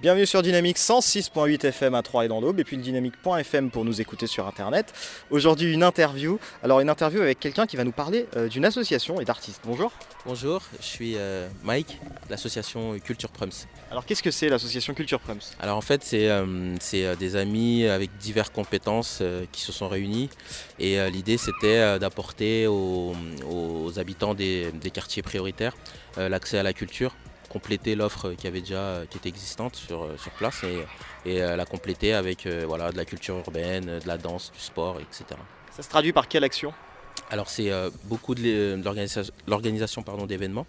Bienvenue sur Dynamique 106.8 FM à 3 et dans l'Aube, et puis le dynamique.fm pour nous écouter sur Internet. Aujourd'hui, une interview. Alors, une interview avec quelqu'un qui va nous parler euh, d'une association et d'artistes. Bonjour. Bonjour, je suis euh, Mike, l'association Culture Prums. Alors, qu'est-ce que c'est l'association Culture Prums Alors, en fait, c'est euh, des amis avec diverses compétences qui se sont réunis. Et l'idée, c'était d'apporter aux, aux habitants des, des quartiers prioritaires l'accès à la culture compléter l'offre qui avait déjà euh, qui était existante sur, euh, sur place et, et euh, la compléter avec voilà, de la culture urbaine, de la danse, du sport, etc. Ça se traduit par quelle action? Alors c'est beaucoup de l'organisation d'événements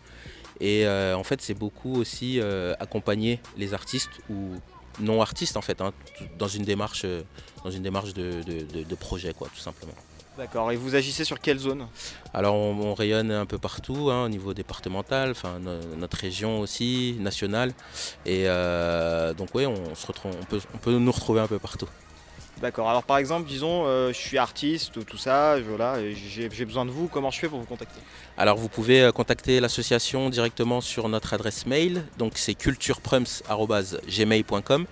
et en fait c'est beaucoup aussi accompagner les artistes ou non artistes en fait hein, dans une démarche dans une démarche de, de- de- de projet quoi tout simplement. D'accord. Et vous agissez sur quelle zone? Alors on, on rayonne un peu partout hein, au niveau départemental, enfin no- notre région aussi, nationale et euh, donc oui on peut nous retrouver un peu partout. D'accord. Alors, par exemple, disons, euh, je suis artiste, tout ça, voilà, j'ai besoin de vous. Comment je fais pour vous contacter? Alors vous pouvez euh, contacter l'association directement sur notre adresse mail, donc c'est cultureprums.gmail.com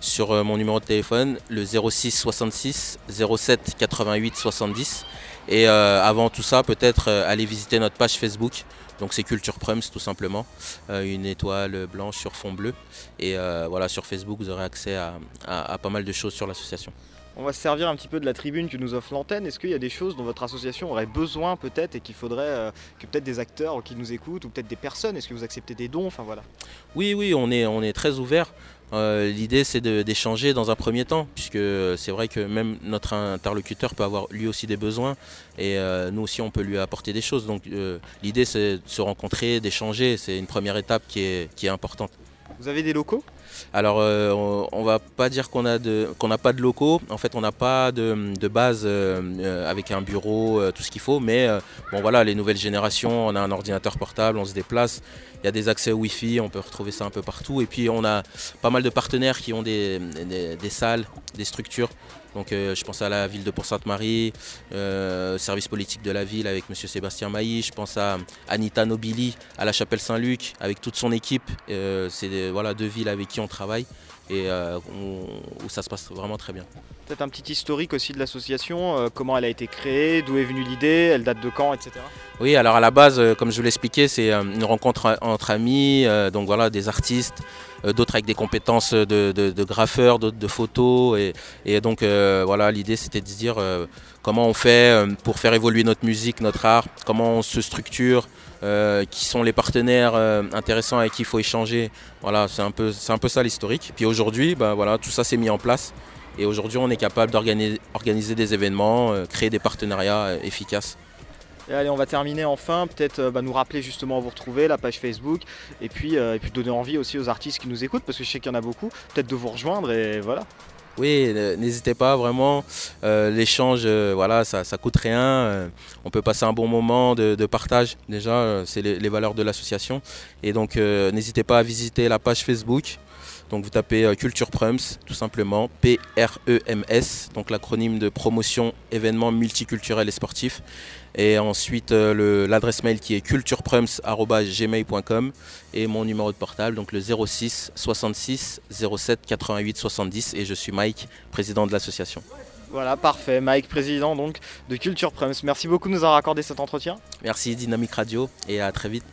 sur euh, mon numéro de téléphone, le 06 66 07 88 70. Et avant tout ça, peut-être euh, aller visiter notre page Facebook. Donc c'est Culture Prums tout simplement, une étoile blanche sur fond bleu. Et voilà, sur Facebook, vous aurez accès à pas mal de choses sur l'association. On va se servir un petit peu de la tribune que nous offre l'antenne. Est-ce qu'il y a des choses dont votre association aurait besoin peut-être et qu'il faudrait euh, que peut-être des acteurs qui nous écoutent ou peut-être des personnes Est-ce que vous acceptez des dons? Enfin voilà. Oui, oui, on est, on est très ouvert. Euh, L'idée, c'est d'échanger dans un premier temps, puisque c'est vrai que même notre interlocuteur peut avoir lui aussi des besoins, et euh, nous aussi, on peut lui apporter des choses. Donc, euh, l'idée, c'est de se rencontrer, d'échanger. C'est une première étape qui est, qui est importante. Vous avez des locaux? Alors, euh, on, va pas dire qu'on a de, qu'on n'a pas de locaux. En fait, on n'a pas de, de base euh, euh, avec un bureau, tout ce qu'il faut. Mais bon, voilà, les nouvelles générations, on a un ordinateur portable, on se déplace. Il y a des accès Wi-Fi, on peut retrouver ça un peu partout. Et puis, on a pas mal de partenaires qui ont des, des- salles, des structures. Donc, je pense à la ville de Port-Sainte-Marie, service politique de la ville avec Monsieur Sébastien Mailly. Je pense à Anita Nobili à la Chapelle Saint-Luc avec toute son équipe. C'est voilà, deux villes avec qui on travaille et euh, on- où ça se passe vraiment très bien. Peut-être un petit historique aussi de l'association, euh, comment elle a été créée, d'où est venue l'idée, elle date de quand, etc. Oui, alors à la base, euh, comme je vous l'expliquais, c'est euh, une rencontre en- entre amis, euh, donc voilà, des artistes, euh, d'autres avec des compétences de, de, de graffeurs, d'autres de photos. Et, et donc euh, voilà, l'idée c'était de se dire euh, comment on fait euh, pour faire évoluer notre musique, notre art, comment on se structure, euh, qui sont les partenaires euh, intéressants avec qui il faut échanger. Voilà, c'est un peu, c'est un peu ça l'historique. Puis aujourd'hui, ben voilà, tout ça s'est mis en place. Et aujourd'hui, on est capable d'organiser organiser des événements, euh, créer des partenariats efficaces. Et allez, on va terminer enfin, peut-être bah, nous rappeler justement où vous retrouver, la page Facebook, et puis, et puis donner envie aussi aux artistes qui nous écoutent, parce que je sais qu'il y en a beaucoup, peut-être de vous rejoindre, et voilà. Oui, n'hésitez pas vraiment. Euh, L'échange, euh, voilà, ça, ça coûte rien. euh, on peut passer un bon moment de, partage. Déjà, c'est les, valeurs de l'association. Et donc, n'hésitez pas à visiter la page Facebook. Donc, vous tapez euh, Culture Prums, tout simplement, P-R-E-M-S, donc l'acronyme de promotion événements multiculturels et sportifs. Et ensuite, euh, l'adresse mail qui est cultureprums.gmail.com et mon numéro de portable, donc le 06 66 07 88 70. Et je suis Mike, président de l'association. Voilà, parfait. Mike, président donc de Culture Prums. Merci beaucoup de nous avoir accordé cet entretien. Merci Dynamique Radio et à très vite.